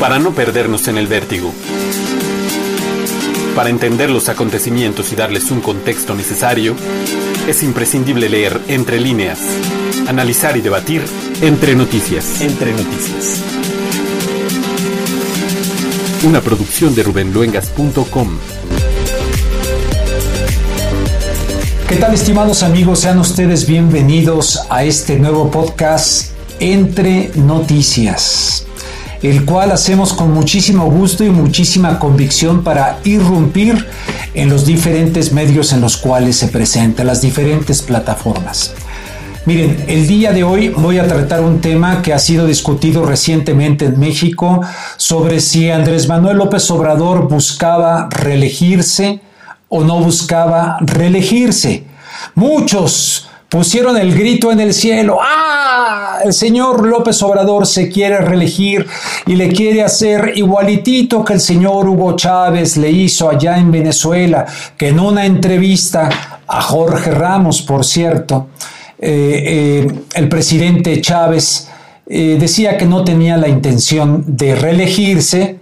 para no perdernos en el vértigo. Para entender los acontecimientos y darles un contexto necesario, es imprescindible leer entre líneas, analizar y debatir entre noticias. Entre noticias. Una producción de rubenluengas.com. ¿Qué tal estimados amigos? Sean ustedes bienvenidos a este nuevo podcast Entre Noticias, el cual hacemos con muchísimo gusto y muchísima convicción para irrumpir en los diferentes medios en los cuales se presenta, las diferentes plataformas. Miren, el día de hoy voy a tratar un tema que ha sido discutido recientemente en México sobre si Andrés Manuel López Obrador buscaba reelegirse o no buscaba reelegirse. Muchos pusieron el grito en el cielo. ¡Ah! El señor López Obrador se quiere reelegir y le quiere hacer igualitito que el señor Hugo Chávez le hizo allá en Venezuela, que en una entrevista a Jorge Ramos, por cierto, eh, eh, el presidente Chávez eh, decía que no tenía la intención de reelegirse,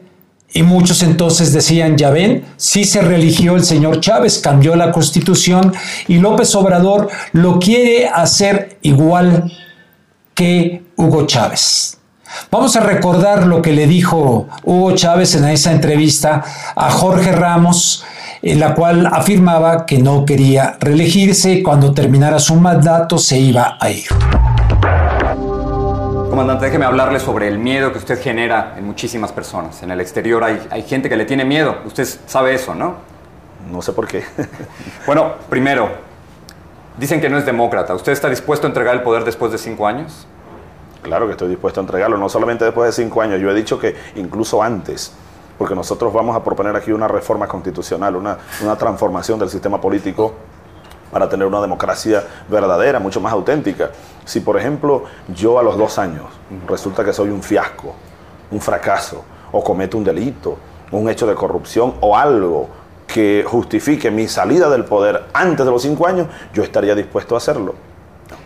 y muchos entonces decían, ya ven, sí se religió el señor Chávez, cambió la constitución y López Obrador lo quiere hacer igual que Hugo Chávez. Vamos a recordar lo que le dijo Hugo Chávez en esa entrevista a Jorge Ramos, en la cual afirmaba que no quería reelegirse cuando terminara su mandato se iba a ir. Comandante, déjeme hablarle sobre el miedo que usted genera en muchísimas personas. En el exterior hay, hay gente que le tiene miedo. Usted sabe eso, ¿no? No sé por qué. bueno, primero, dicen que no es demócrata. ¿Usted está dispuesto a entregar el poder después de cinco años? Claro que estoy dispuesto a entregarlo, no solamente después de cinco años. Yo he dicho que incluso antes, porque nosotros vamos a proponer aquí una reforma constitucional, una, una transformación del sistema político para tener una democracia verdadera, mucho más auténtica. Si, por ejemplo, yo a los dos años resulta que soy un fiasco, un fracaso, o cometo un delito, un hecho de corrupción o algo que justifique mi salida del poder antes de los cinco años, yo estaría dispuesto a hacerlo.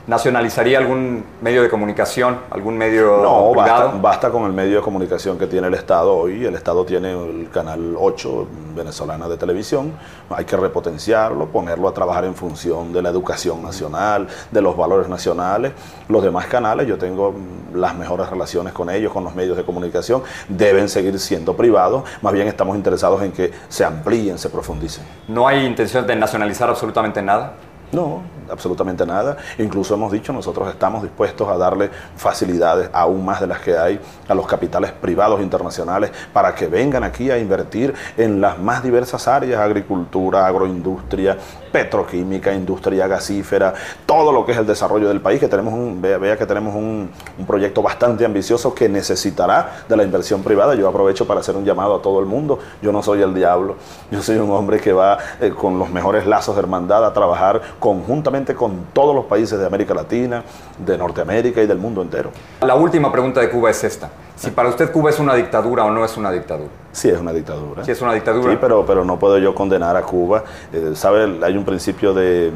¿Nacionalizaría algún medio de comunicación, algún medio no, privado? Basta, basta con el medio de comunicación que tiene el Estado hoy. El Estado tiene el canal 8 venezolana de televisión. Hay que repotenciarlo, ponerlo a trabajar en función de la educación nacional, de los valores nacionales. Los demás canales, yo tengo las mejores relaciones con ellos, con los medios de comunicación. Deben seguir siendo privados. Más bien estamos interesados en que se amplíen, se profundicen. ¿No hay intención de nacionalizar absolutamente nada? No, absolutamente nada. Incluso hemos dicho, nosotros estamos dispuestos a darle facilidades aún más de las que hay a los capitales privados internacionales para que vengan aquí a invertir en las más diversas áreas, agricultura, agroindustria, petroquímica, industria gasífera, todo lo que es el desarrollo del país, que tenemos un, vea, que tenemos un, proyecto bastante ambicioso que necesitará de la inversión privada. Yo aprovecho para hacer un llamado a todo el mundo. Yo no soy el diablo, yo soy un hombre que va eh, con los mejores lazos de hermandad a trabajar conjuntamente con todos los países de América Latina, de Norteamérica y del mundo entero. La última pregunta de Cuba es esta. Si para usted Cuba es una dictadura o no es una dictadura. Sí, es una dictadura. Sí, es una dictadura. Sí, pero, pero no puedo yo condenar a Cuba. Eh, ¿Sabe? Hay un principio de,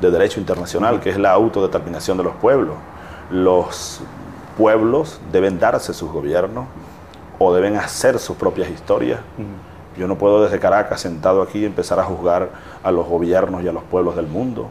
de derecho internacional que es la autodeterminación de los pueblos. Los pueblos deben darse sus gobiernos o deben hacer sus propias historias. Uh -huh. Yo no puedo desde Caracas, sentado aquí, empezar a juzgar a los gobiernos y a los pueblos del mundo.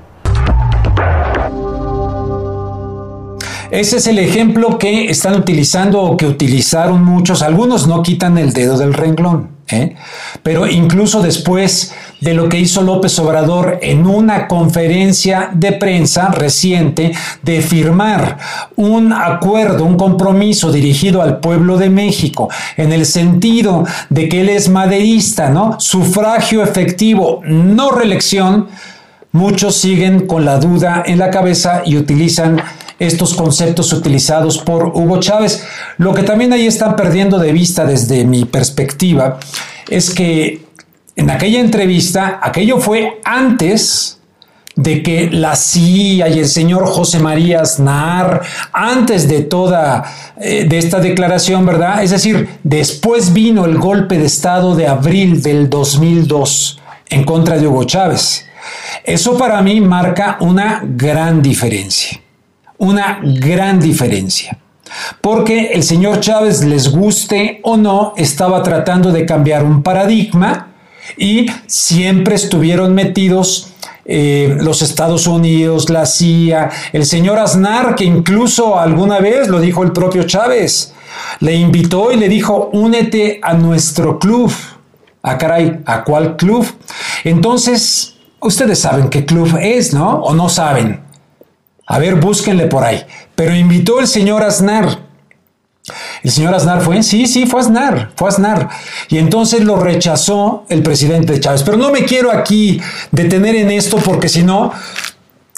Ese es el ejemplo que están utilizando o que utilizaron muchos. Algunos no quitan el dedo del renglón. ¿eh? Pero incluso después de lo que hizo López Obrador en una conferencia de prensa reciente de firmar un acuerdo, un compromiso dirigido al pueblo de México, en el sentido de que él es maderista, ¿no? Sufragio efectivo, no reelección, muchos siguen con la duda en la cabeza y utilizan estos conceptos utilizados por Hugo Chávez. Lo que también ahí están perdiendo de vista desde mi perspectiva es que en aquella entrevista, aquello fue antes de que la CIA y el señor José María Aznar, antes de toda eh, de esta declaración, ¿verdad? Es decir, después vino el golpe de Estado de abril del 2002 en contra de Hugo Chávez. Eso para mí marca una gran diferencia una gran diferencia. porque el señor Chávez, les guste o no, estaba tratando de cambiar un paradigma y siempre estuvieron metidos eh, los Estados Unidos, la CIA, el señor Aznar, que incluso alguna vez lo dijo el propio Chávez, le invitó y le dijo, únete a nuestro club. Ah, caray, ¿a cuál club? Entonces, ustedes saben qué club es, ¿no? ¿O no saben? A ver, búsquenle por ahí. Pero invitó el señor Aznar. El señor Aznar fue, sí, sí, fue Aznar, fue Aznar. Y entonces lo rechazó el presidente Chávez. Pero no me quiero aquí detener en esto porque si no,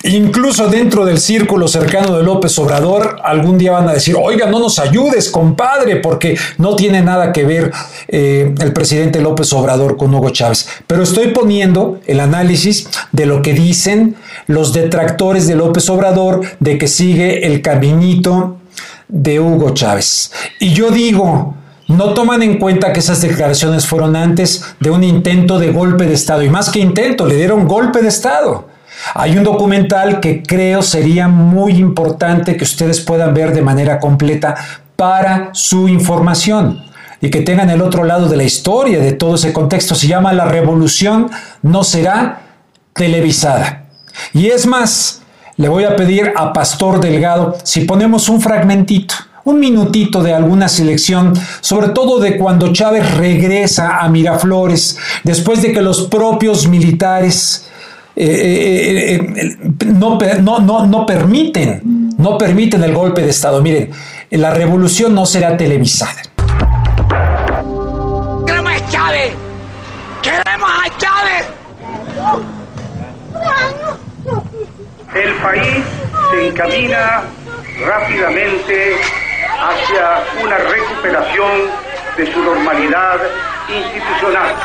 incluso dentro del círculo cercano de López Obrador, algún día van a decir, oiga, no nos ayudes, compadre, porque no tiene nada que ver eh, el presidente López Obrador con Hugo Chávez. Pero estoy poniendo el análisis de lo que dicen los detractores de López Obrador, de que sigue el caminito de Hugo Chávez. Y yo digo, no toman en cuenta que esas declaraciones fueron antes de un intento de golpe de Estado. Y más que intento, le dieron golpe de Estado. Hay un documental que creo sería muy importante que ustedes puedan ver de manera completa para su información y que tengan el otro lado de la historia de todo ese contexto. Se llama La Revolución no será televisada. Y es más, le voy a pedir a Pastor Delgado si ponemos un fragmentito, un minutito de alguna selección, sobre todo de cuando Chávez regresa a Miraflores, después de que los propios militares eh, eh, eh, no, no, no, permiten, no permiten el golpe de Estado. Miren, la revolución no será televisada. ¡Queremos a Chávez! ¡Queremos a Chávez! el país se encamina rápidamente hacia una recuperación de su normalidad institucional.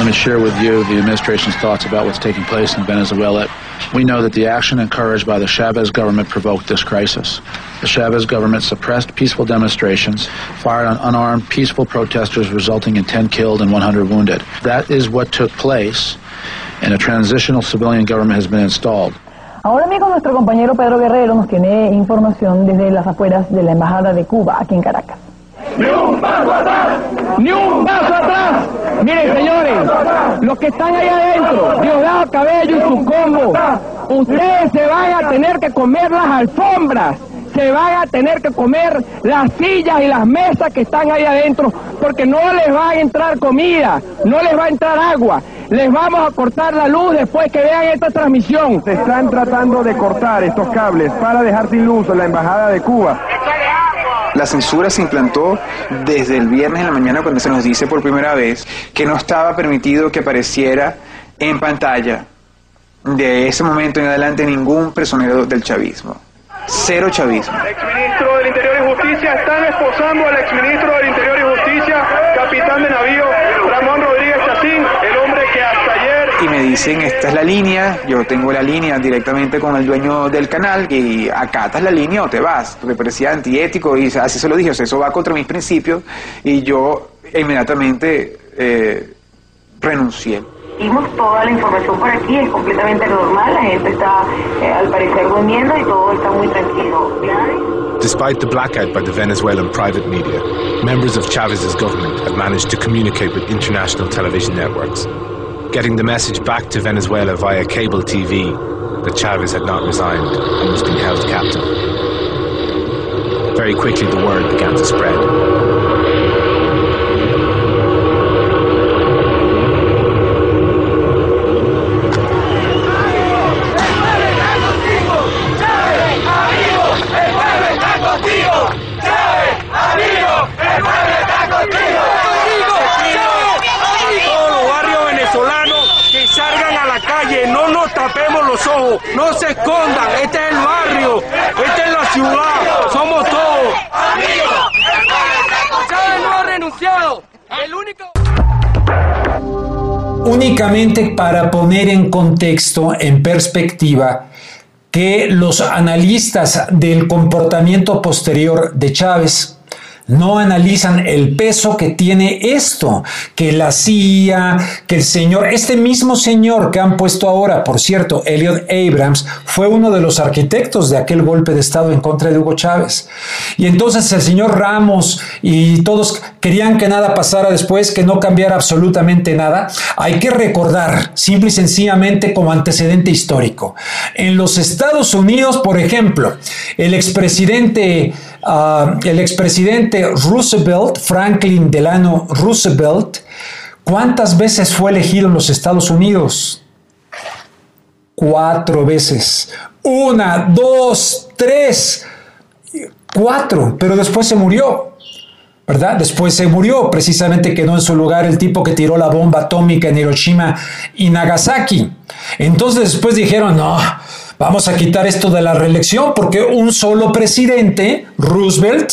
Let me share with you the administration's thoughts about what's taking place in Venezuela. We know that the action encouraged by the Chavez government provoked this crisis. The Chavez government suppressed peaceful demonstrations, fired on unarmed peaceful protesters, resulting in 10 killed and 100 wounded. That is what took place, and a transitional civilian government has been installed. Ahora amigo, nuestro compañero Pedro Guerrero nos tiene información desde las afueras de la Embajada de Cuba, aquí en Caracas. ¡Ni un paso atrás! ¡Ni un paso atrás! Miren, los que están ahí adentro, Diosdado Cabello y su combo, ustedes se van a tener que comer las alfombras, se van a tener que comer las sillas y las mesas que están ahí adentro, porque no les va a entrar comida, no les va a entrar agua. Les vamos a cortar la luz después que vean esta transmisión. Se están tratando de cortar estos cables para dejar sin luz la Embajada de Cuba. La censura se implantó desde el viernes en la mañana cuando se nos dice por primera vez que no estaba permitido que apareciera en pantalla de ese momento en adelante ningún personero del chavismo. Cero chavismo. El exministro del Interior y Justicia al exministro del Interior y Justicia, capitán de navío Ramón Rodríguez Chacín, el hombre que hasta ayer... Y me dicen, esta es la línea, yo tengo la línea directamente con el dueño del canal y acatas la línea o te vas. Me parecía antiético y así se lo dije, o sea, eso va contra mis principios y yo inmediatamente eh, renuncié. Vimos toda la información por aquí, es completamente normal, la gente está eh, al parecer durmiendo y todo está muy tranquilo. Despite the blackout by the Venezuelan private media, members of Chavez's government have managed to communicate with international television networks, getting the message back to Venezuela via cable TV that Chavez had not resigned and was being held captive. Very quickly, the word began to spread. Los ojos, no se escondan, este es el barrio, esta es la ciudad, somos todos. Chávez no ha renunciado, el único... Únicamente para poner en contexto, en perspectiva, que los analistas del comportamiento posterior de Chávez no analizan el peso que tiene esto, que la CIA, que el señor, este mismo señor que han puesto ahora, por cierto, Elliot Abrams, fue uno de los arquitectos de aquel golpe de Estado en contra de Hugo Chávez. Y entonces el señor Ramos y todos querían que nada pasara después, que no cambiara absolutamente nada. Hay que recordar, simple y sencillamente como antecedente histórico. En los Estados Unidos, por ejemplo, el expresidente Ah, el expresidente Roosevelt, Franklin Delano Roosevelt, ¿cuántas veces fue elegido en los Estados Unidos? Cuatro veces. Una, dos, tres, cuatro, pero después se murió. ¿verdad? Después se murió, precisamente quedó en su lugar el tipo que tiró la bomba atómica en Hiroshima y Nagasaki. Entonces después dijeron, no, Vamos a quitar esto de la reelección porque un solo presidente, Roosevelt,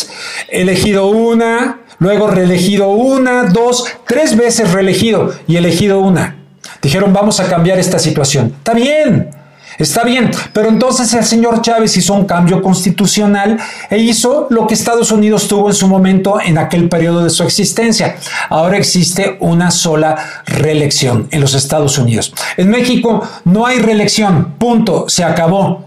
elegido una, luego reelegido una, dos, tres veces reelegido y elegido una. Dijeron, vamos a cambiar esta situación. Está bien, Está bien, pero entonces el señor Chávez hizo un cambio constitucional e hizo lo que Estados Unidos tuvo en su momento en aquel periodo de su existencia. Ahora existe una sola reelección en los Estados Unidos. En México no hay reelección, punto, se acabó.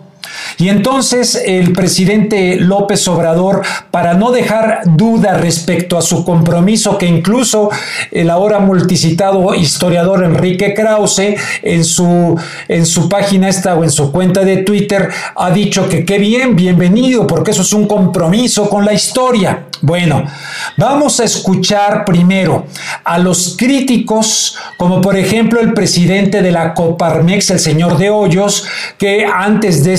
Y entonces el presidente López Obrador, para no dejar duda respecto a su compromiso, que incluso el ahora multicitado historiador Enrique Krause en su, en su página esta o en su cuenta de Twitter ha dicho que qué bien, bienvenido, porque eso es un compromiso con la historia. Bueno, vamos a escuchar primero a los críticos, como por ejemplo el presidente de la Coparmex, el señor de Hoyos, que antes de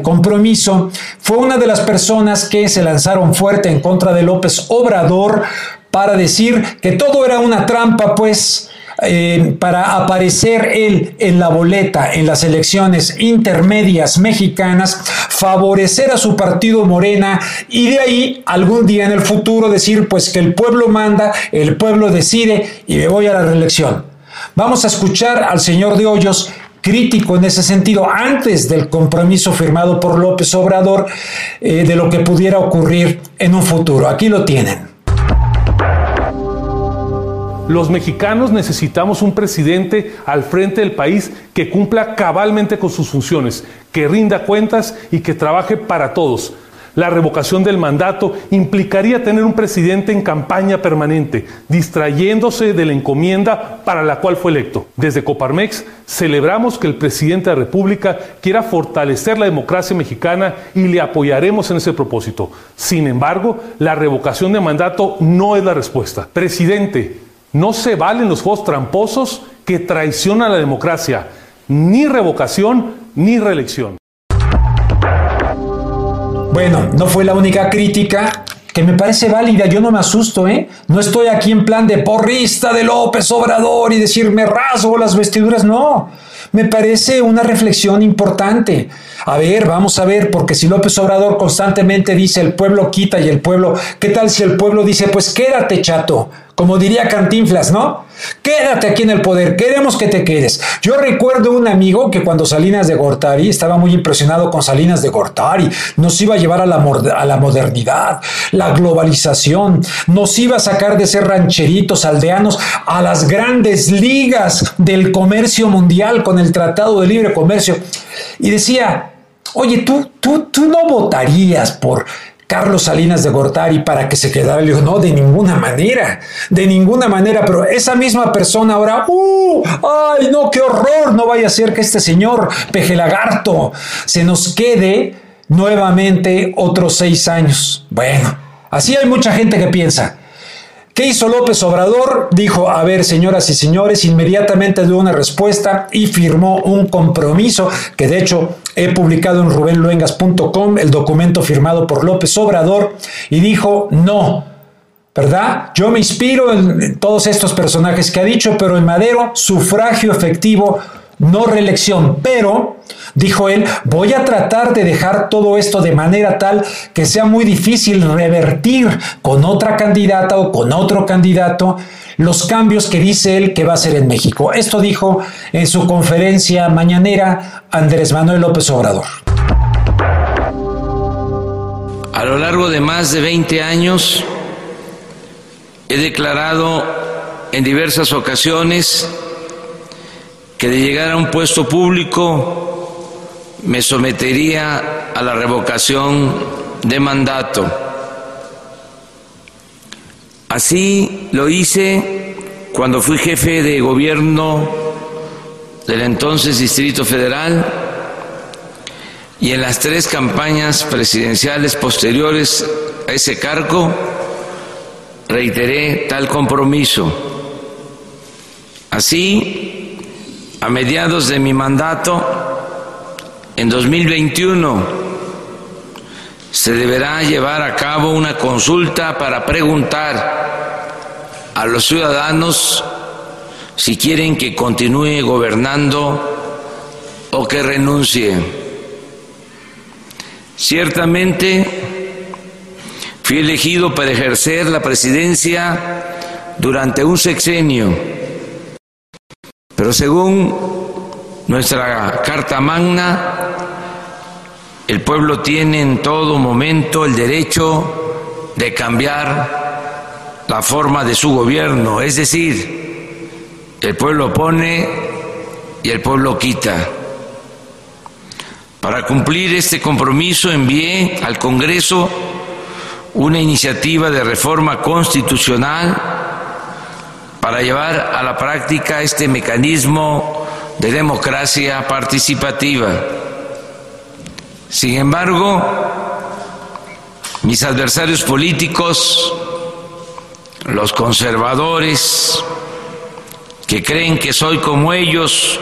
compromiso fue una de las personas que se lanzaron fuerte en contra de López Obrador para decir que todo era una trampa, pues eh, para aparecer él en la boleta en las elecciones intermedias mexicanas, favorecer a su partido Morena y de ahí algún día en el futuro decir pues que el pueblo manda, el pueblo decide y me voy a la reelección. Vamos a escuchar al señor de Hoyos crítico en ese sentido antes del compromiso firmado por López Obrador eh, de lo que pudiera ocurrir en un futuro. Aquí lo tienen. Los mexicanos necesitamos un presidente al frente del país que cumpla cabalmente con sus funciones, que rinda cuentas y que trabaje para todos. La revocación del mandato implicaría tener un presidente en campaña permanente, distrayéndose de la encomienda para la cual fue electo. Desde Coparmex celebramos que el presidente de la República quiera fortalecer la democracia mexicana y le apoyaremos en ese propósito. Sin embargo, la revocación de mandato no es la respuesta. Presidente, no se valen los juegos tramposos que traicionan a la democracia, ni revocación ni reelección. Bueno, no fue la única crítica que me parece válida, yo no me asusto, ¿eh? No estoy aquí en plan de porrista de López Obrador y decirme rasgo las vestiduras, no. Me parece una reflexión importante. A ver, vamos a ver, porque si López Obrador constantemente dice el pueblo quita y el pueblo, ¿qué tal si el pueblo dice, pues quédate chato? Como diría Cantinflas, ¿no? Quédate aquí en el poder, queremos que te quedes. Yo recuerdo un amigo que cuando Salinas de Gortari, estaba muy impresionado con Salinas de Gortari, nos iba a llevar a la, a la modernidad, la globalización, nos iba a sacar de ser rancheritos, aldeanos, a las grandes ligas del comercio mundial con el Tratado de Libre Comercio. Y decía, oye, tú, tú, tú no votarías por Carlos Salinas de Gortari para que se quedara. Le dijo, no, de ninguna manera, de ninguna manera, pero esa misma persona ahora, ¡uh! ¡Ay, no, qué horror! No vaya a ser que este señor Peje Lagarto se nos quede nuevamente otros seis años. Bueno, así hay mucha gente que piensa. ¿Qué hizo López Obrador? Dijo, a ver, señoras y señores, inmediatamente dio una respuesta y firmó un compromiso que de hecho he publicado en rubenluengas.com, el documento firmado por López Obrador, y dijo, no, ¿verdad? Yo me inspiro en todos estos personajes que ha dicho, pero en Madero, sufragio efectivo no reelección, pero, dijo él, voy a tratar de dejar todo esto de manera tal que sea muy difícil revertir con otra candidata o con otro candidato los cambios que dice él que va a hacer en México. Esto dijo en su conferencia mañanera Andrés Manuel López Obrador. A lo largo de más de 20 años he declarado en diversas ocasiones que de llegar a un puesto público me sometería a la revocación de mandato. Así lo hice cuando fui jefe de gobierno del entonces Distrito Federal y en las tres campañas presidenciales posteriores a ese cargo reiteré tal compromiso. Así, a mediados de mi mandato, en 2021, se deberá llevar a cabo una consulta para preguntar a los ciudadanos si quieren que continúe gobernando o que renuncie. Ciertamente, Fui elegido para ejercer la presidencia durante un sexenio, pero según nuestra Carta Magna, el pueblo tiene en todo momento el derecho de cambiar la forma de su gobierno, es decir, el pueblo pone y el pueblo quita. Para cumplir este compromiso envié al Congreso una iniciativa de reforma constitucional para llevar a la práctica este mecanismo de democracia participativa. Sin embargo, mis adversarios políticos, los conservadores, que creen que soy como ellos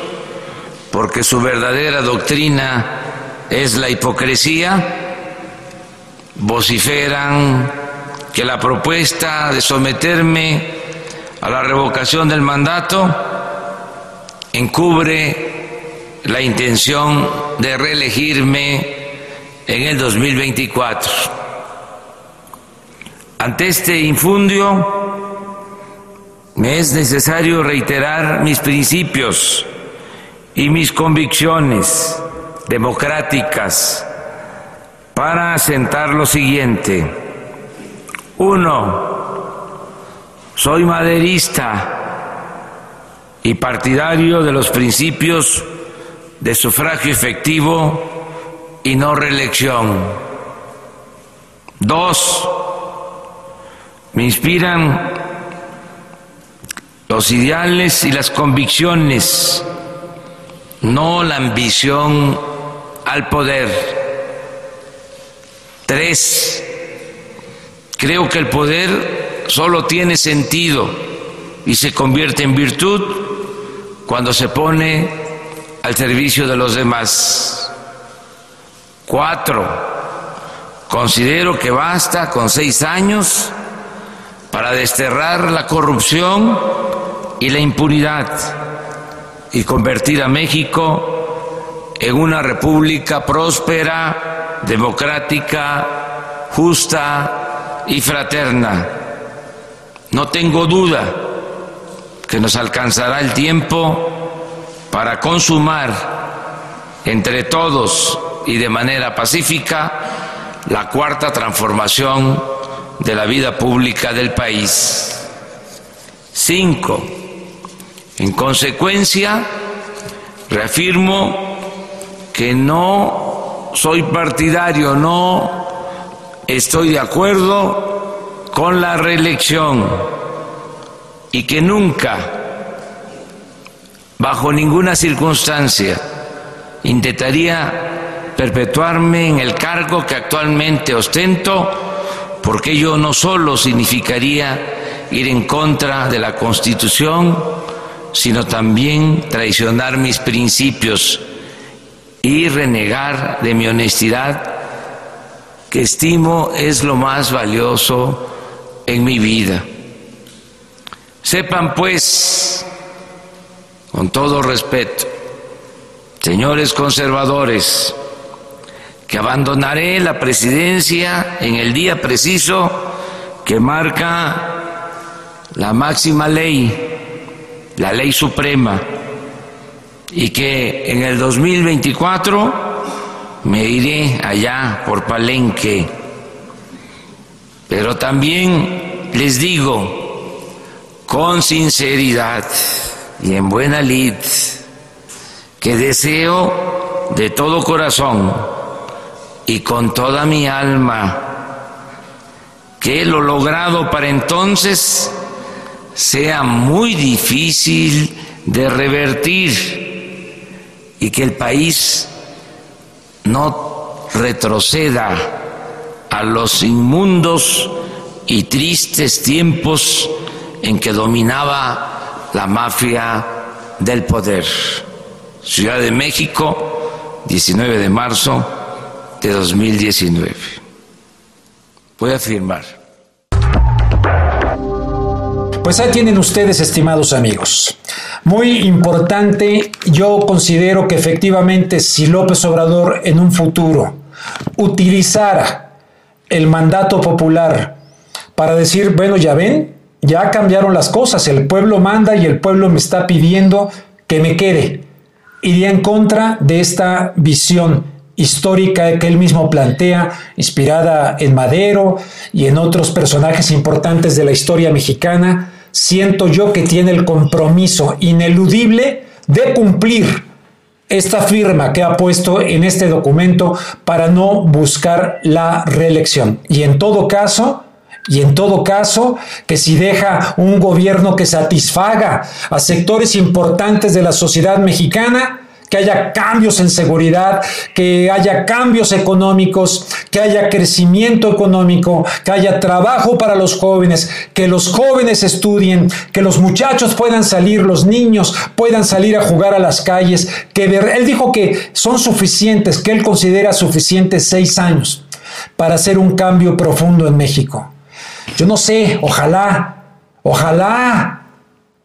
porque su verdadera doctrina es la hipocresía, vociferan que la propuesta de someterme a la revocación del mandato encubre la intención de reelegirme en el 2024. Ante este infundio, me es necesario reiterar mis principios y mis convicciones democráticas para asentar lo siguiente. Uno, soy maderista y partidario de los principios de sufragio efectivo y no reelección. Dos, me inspiran los ideales y las convicciones, no la ambición al poder. Tres, creo que el poder solo tiene sentido y se convierte en virtud cuando se pone al servicio de los demás. Cuatro, considero que basta con seis años para desterrar la corrupción y la impunidad y convertir a México en una república próspera democrática, justa y fraterna. No tengo duda que nos alcanzará el tiempo para consumar entre todos y de manera pacífica la cuarta transformación de la vida pública del país. Cinco, en consecuencia, reafirmo que no soy partidario, no estoy de acuerdo con la reelección y que nunca, bajo ninguna circunstancia, intentaría perpetuarme en el cargo que actualmente ostento, porque ello no solo significaría ir en contra de la Constitución, sino también traicionar mis principios y renegar de mi honestidad, que estimo es lo más valioso en mi vida. Sepan pues, con todo respeto, señores conservadores, que abandonaré la presidencia en el día preciso que marca la máxima ley, la ley suprema y que en el 2024 me iré allá por Palenque. Pero también les digo con sinceridad y en buena lid que deseo de todo corazón y con toda mi alma que lo logrado para entonces sea muy difícil de revertir y que el país no retroceda a los inmundos y tristes tiempos en que dominaba la mafia del poder. Ciudad de México, 19 de marzo de 2019. Voy a firmar. Pues ahí tienen ustedes, estimados amigos. Muy importante, yo considero que efectivamente si López Obrador en un futuro utilizara el mandato popular para decir, bueno, ya ven, ya cambiaron las cosas, el pueblo manda y el pueblo me está pidiendo que me quede. Iría en contra de esta visión histórica que él mismo plantea, inspirada en Madero y en otros personajes importantes de la historia mexicana, siento yo que tiene el compromiso ineludible de cumplir esta firma que ha puesto en este documento para no buscar la reelección. Y en todo caso, y en todo caso, que si deja un gobierno que satisfaga a sectores importantes de la sociedad mexicana, que haya cambios en seguridad, que haya cambios económicos, que haya crecimiento económico, que haya trabajo para los jóvenes, que los jóvenes estudien, que los muchachos puedan salir, los niños puedan salir a jugar a las calles, que él dijo que son suficientes, que él considera suficientes seis años para hacer un cambio profundo en México. Yo no sé, ojalá, ojalá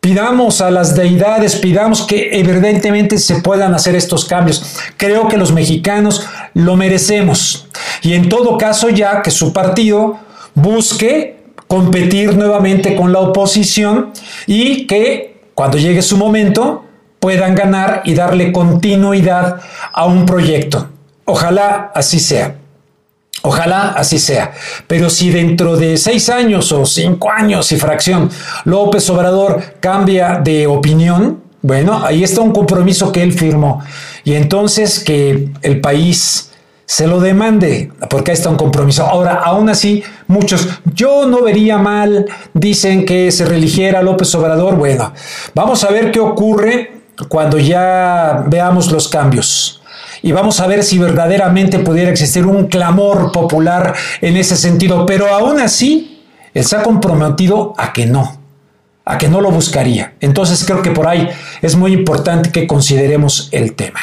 Pidamos a las deidades, pidamos que evidentemente se puedan hacer estos cambios. Creo que los mexicanos lo merecemos. Y en todo caso ya que su partido busque competir nuevamente con la oposición y que cuando llegue su momento puedan ganar y darle continuidad a un proyecto. Ojalá así sea. Ojalá así sea. Pero si dentro de seis años o cinco años y fracción López Obrador cambia de opinión, bueno, ahí está un compromiso que él firmó. Y entonces que el país se lo demande, porque ahí está un compromiso. Ahora, aún así, muchos, yo no vería mal, dicen que se religiera López Obrador. Bueno, vamos a ver qué ocurre cuando ya veamos los cambios y vamos a ver si verdaderamente pudiera existir un clamor popular en ese sentido. Pero aún así, él se ha comprometido a que no, a que no lo buscaría. Entonces creo que por ahí es muy importante que consideremos el tema.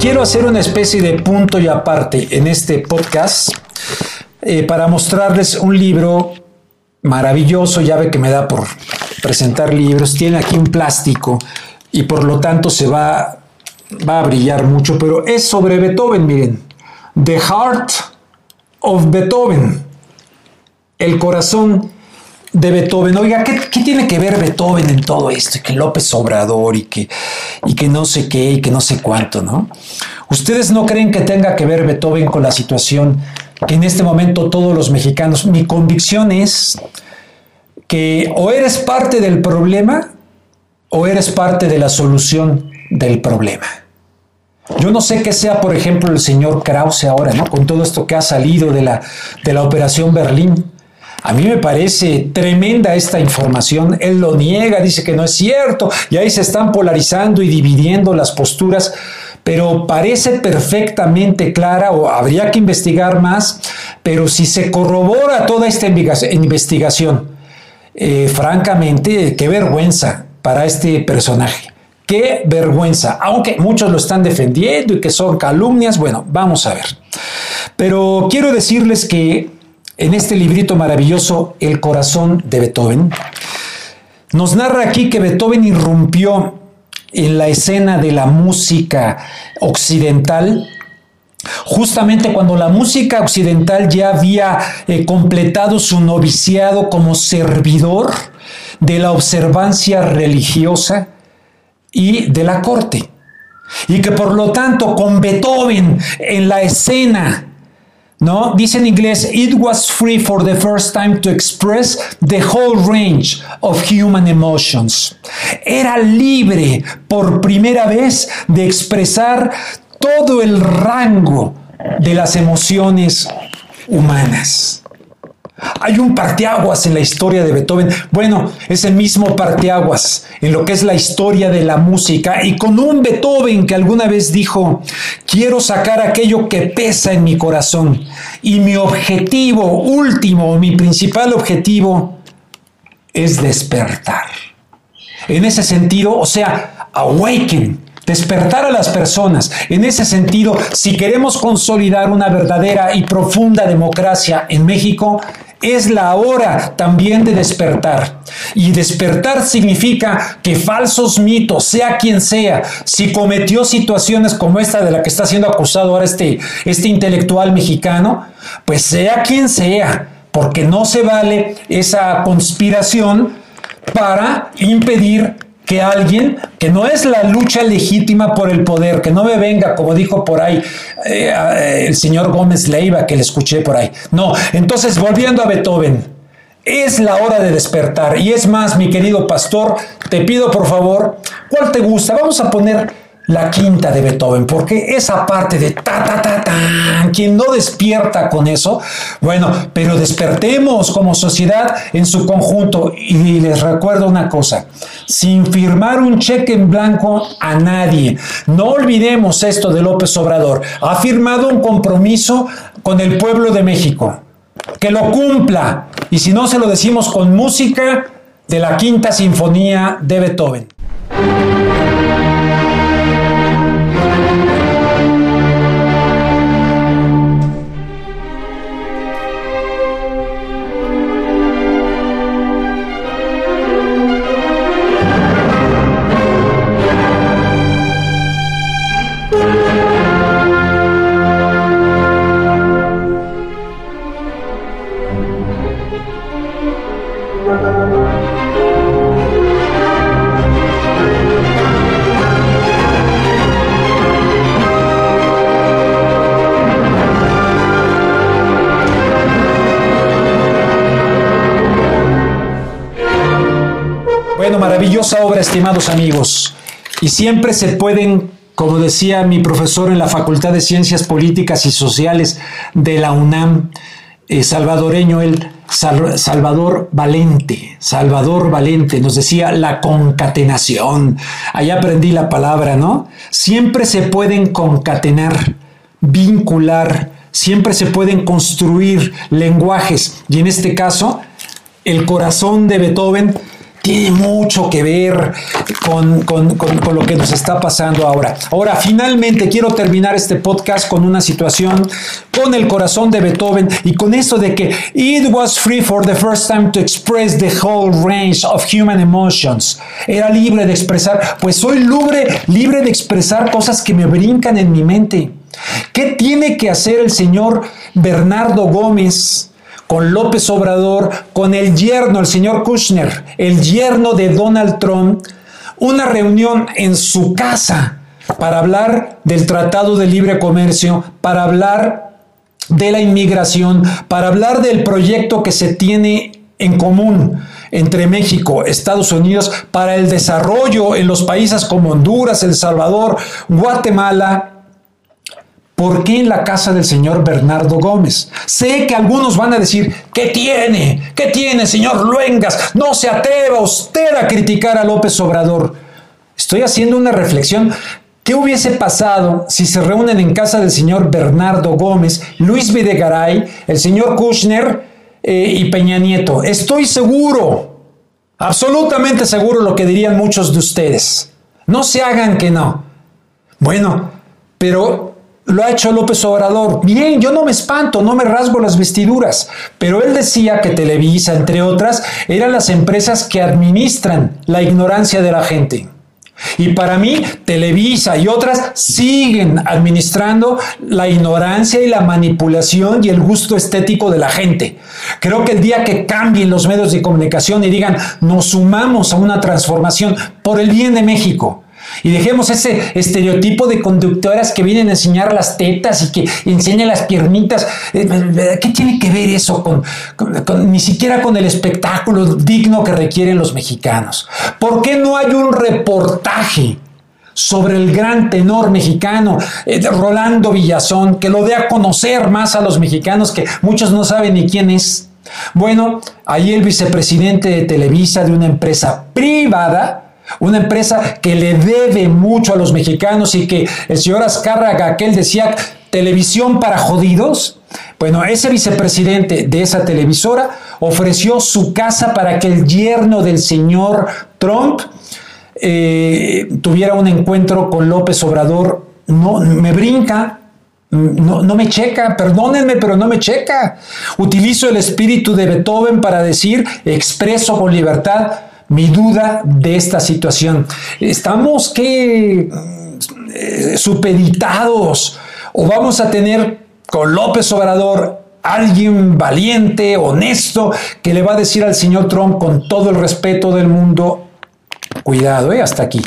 Quiero hacer una especie de punto y aparte en este podcast eh, para mostrarles un libro maravilloso, ya ve que me da por presentar libros, tiene aquí un plástico y por lo tanto se va, va a brillar mucho, pero es sobre Beethoven, miren, The Heart of Beethoven, el corazón de Beethoven. Oiga, ¿qué, tiene que ver Beethoven en todo esto? Y que López Obrador y que, y que no sé qué y que no sé cuánto, ¿no? ¿Ustedes no creen que tenga que ver Beethoven con la situación que en este momento todos los mexicanos, mi convicción es que o eres parte del problema o eres parte de la solución del problema. Yo no sé qué sea, por ejemplo, el señor Krause ahora, ¿no? Con todo esto que ha salido de la, de la Operación Berlín. A mí me parece tremenda esta información. Él lo niega, dice que no es cierto, y ahí se están polarizando y dividiendo las posturas pero parece perfectamente clara o habría que investigar más, pero si se corrobora toda esta investigación, eh, francamente, qué vergüenza para este personaje. Qué vergüenza, aunque muchos lo están defendiendo y que son calumnias, bueno, vamos a ver. Pero quiero decirles que en este librito maravilloso, El corazón de Beethoven, nos narra aquí que Beethoven irrumpió en la escena de la música occidental, justamente cuando la música occidental ya había eh, completado su noviciado como servidor de la observancia religiosa y de la corte. y que por lo tanto con Beethoven en la escena, ¿no? Dice en inglés, it was free for the first time to express the whole range of human emotions. Era libre por primera vez de expresar todo el rango de las emociones humanas. Hay un parteaguas en la historia de Beethoven. Bueno, es el mismo parteaguas en lo que es la historia de la música. Y con un Beethoven que alguna vez dijo, quiero sacar aquello que pesa en mi corazón. Y mi objetivo último, mi principal objetivo, es despertar. En ese sentido, o sea, awaken, despertar a las personas. En ese sentido, si queremos consolidar una verdadera y profunda democracia en México, es la hora también de despertar. Y despertar significa que falsos mitos, sea quien sea, si cometió situaciones como esta de la que está siendo acusado ahora este, este intelectual mexicano, pues sea quien sea, porque no se vale esa conspiración para impedir que alguien, que no es la lucha legítima por el poder, que no me venga, como dijo por ahí eh, el señor Gómez Leiva, que le escuché por ahí. No, entonces volviendo a Beethoven, es la hora de despertar. Y es más, mi querido pastor, te pido por favor, ¿cuál te gusta? Vamos a poner la quinta de Beethoven, porque esa parte de ta ta ta ta, quien no despierta con eso, bueno, pero despertemos como sociedad en su conjunto y les recuerdo una cosa, sin firmar un cheque en blanco a nadie. No olvidemos esto de López Obrador, ha firmado un compromiso con el pueblo de México. Que lo cumpla. Y si no se lo decimos con música de la quinta sinfonía de Beethoven. Maravillosa obra, estimados amigos. Y siempre se pueden, como decía mi profesor en la Facultad de Ciencias Políticas y Sociales de la UNAM, eh, salvadoreño, el Salvador Valente, Salvador Valente, nos decía la concatenación. Ahí aprendí la palabra, ¿no? Siempre se pueden concatenar, vincular, siempre se pueden construir lenguajes. Y en este caso, el corazón de Beethoven tiene mucho que ver con, lo que nos está pasando ahora. Ahora, finalmente quiero terminar este podcast con una situación con el corazón de Beethoven y con esto de que it was free for the first time to express the whole range of human emotions. Era libre de expresar, pues soy libre, libre de expresar cosas que me brincan en mi mente. ¿Qué tiene que hacer el señor Bernardo Gómez? Con López Obrador, con el yerno, el señor Kushner, el yerno de Donald Trump, una reunión en su casa para hablar del Tratado de Libre Comercio, para hablar de la inmigración, para hablar del proyecto que se tiene en común entre México, Estados Unidos, para el desarrollo en los países como Honduras, El Salvador, Guatemala, ¿Por qué en la casa del señor Bernardo Gómez? Sé que algunos van a decir, ¿qué tiene? ¿Qué tiene, señor Luengas? No se atreva usted a criticar a López Obrador. Estoy haciendo una reflexión. ¿Qué hubiese pasado si se reúnen en casa del señor Bernardo Gómez, Luis Videgaray, el señor Kushner eh, y Peña Nieto? Estoy seguro, absolutamente seguro lo que dirían muchos de ustedes. No se hagan que no. Bueno, pero lo ha hecho López Obrador. Bien, yo no me espanto, no me rasgo las vestiduras, pero él decía que Televisa, entre otras, eran las empresas que administran la ignorancia de la gente. Y para mí, Televisa y otras siguen administrando la ignorancia y la manipulación y el gusto estético de la gente. Creo que el día que cambien los medios de comunicación y digan, nos sumamos a una transformación por el bien de México, Y dejemos ese estereotipo de conductoras que vienen a enseñar las tetas y que enseñan las piernitas. Eh, ¿Qué tiene que ver eso con, ni siquiera con el espectáculo digno que requieren los mexicanos? ¿Por qué no hay un reportaje? sobre el gran tenor mexicano, eh, Rolando Villazón, que lo dé a conocer más a los mexicanos, que muchos no saben ni quién es. Bueno, ahí el vicepresidente de Televisa, de una empresa privada, una empresa que le debe mucho a los mexicanos y que el señor Azcárraga, aquel decía, televisión para jodidos. Bueno, ese vicepresidente de esa televisora ofreció su casa para que el yerno del señor Trump eh, tuviera un encuentro con López Obrador. No, me brinca, no, no, me checa, perdónenme, pero no me checa. Utilizo el espíritu de Beethoven para decir, expreso con libertad mi duda de esta situación. Estamos que eh, supeditados o vamos a tener con López Obrador alguien valiente, honesto, que le va a decir al señor Trump con todo el respeto del mundo, Cuidado, ¿eh? hasta aquí.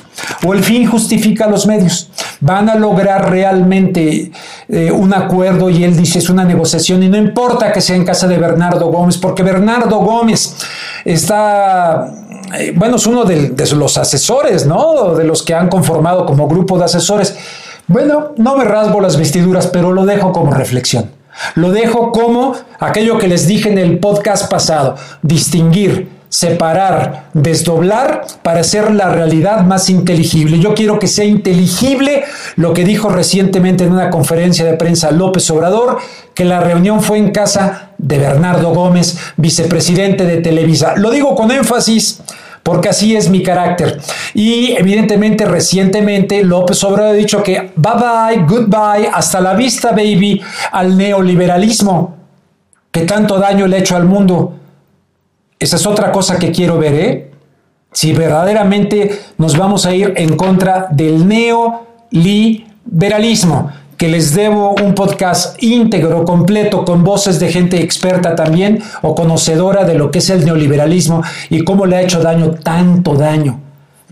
O el fin justifica los medios. Van a lograr realmente eh, un acuerdo y él dice es una negociación y no importa que sea en casa de Bernardo Gómez, porque Bernardo Gómez está, eh, bueno, es uno de, los asesores, ¿no? De los que han conformado como grupo de asesores. Bueno, no me rasgo las vestiduras, pero lo dejo como reflexión. Lo dejo como aquello que les dije en el podcast pasado, distinguir separar, desdoblar para hacer la realidad más inteligible. Yo quiero que sea inteligible lo que dijo recientemente en una conferencia de prensa López Obrador, que la reunión fue en casa de Bernardo Gómez, vicepresidente de Televisa. Lo digo con énfasis porque así es mi carácter. Y evidentemente recientemente López Obrador ha dicho que bye bye, goodbye, hasta la vista baby al neoliberalismo que tanto daño le ha hecho al mundo. Esa es otra cosa que quiero ver, ¿eh? Si verdaderamente nos vamos a ir en contra del neoliberalismo, que les debo un podcast íntegro, completo, con voces de gente experta también o conocedora de lo que es el neoliberalismo y cómo le ha hecho daño, tanto daño,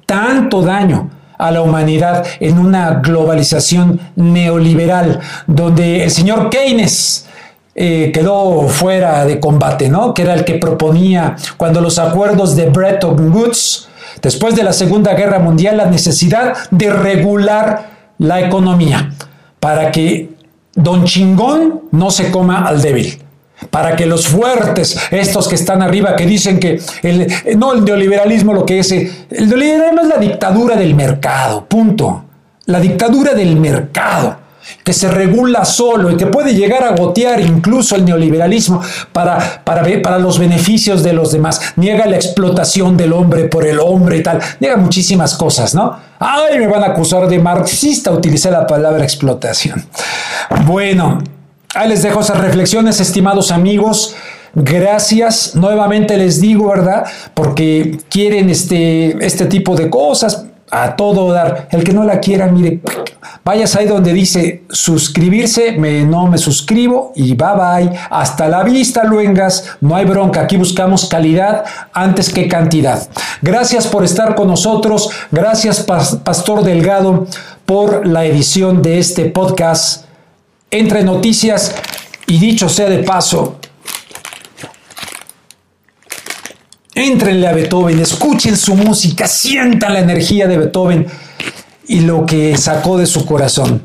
tanto daño a la humanidad en una globalización neoliberal, donde el señor Keynes, eh, quedó fuera de combate, ¿no? Que era el que proponía cuando los acuerdos de Bretton Woods, después de la Segunda Guerra Mundial, la necesidad de regular la economía para que don chingón no se coma al débil. Para que los fuertes, estos que están arriba, que dicen que el, no el neoliberalismo lo que es, el neoliberalismo es la dictadura del mercado, punto. La dictadura del mercado que se regula solo y que puede llegar a gotear incluso el neoliberalismo para, para, para los beneficios de los demás. Niega la explotación del hombre por el hombre y tal. Niega muchísimas cosas, ¿no? Ay, me van a acusar de marxista, utilicé la palabra explotación. Bueno, ahí les dejo esas reflexiones, estimados amigos. Gracias, nuevamente les digo, ¿verdad? Porque quieren este, este tipo de cosas a todo dar. El que no la quiera, mire, vayas ahí donde dice suscribirse, me, no me suscribo y bye bye. Hasta la vista, luengas. No hay bronca. Aquí buscamos calidad antes que cantidad. Gracias por estar con nosotros. Gracias, Pastor Delgado, por la edición de este podcast entre noticias. Y dicho sea de paso, Entrenle a Beethoven, escuchen su música, sientan la energía de Beethoven y lo que sacó de su corazón.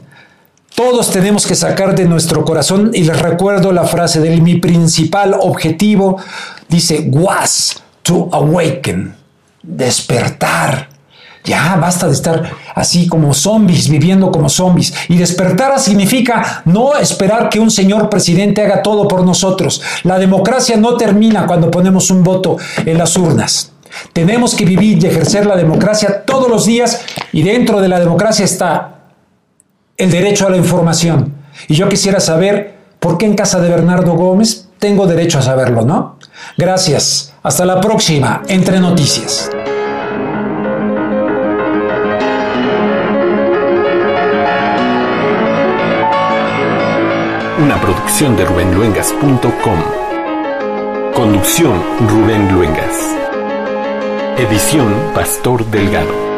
Todos tenemos que sacar de nuestro corazón, y les recuerdo la frase de mi principal objetivo, dice, was to awaken, despertar. Ya basta de estar así como zombies, viviendo como zombies. Y despertar significa no esperar que un señor presidente haga todo por nosotros. La democracia no termina cuando ponemos un voto en las urnas. Tenemos que vivir y ejercer la democracia todos los días y dentro de la democracia está el derecho a la información. Y yo quisiera saber por qué en casa de Bernardo Gómez tengo derecho a saberlo, ¿no? Gracias. Hasta la próxima, entre noticias. Una producción de rubenluengas.com. Conducción Rubén Luengas. Edición Pastor Delgado.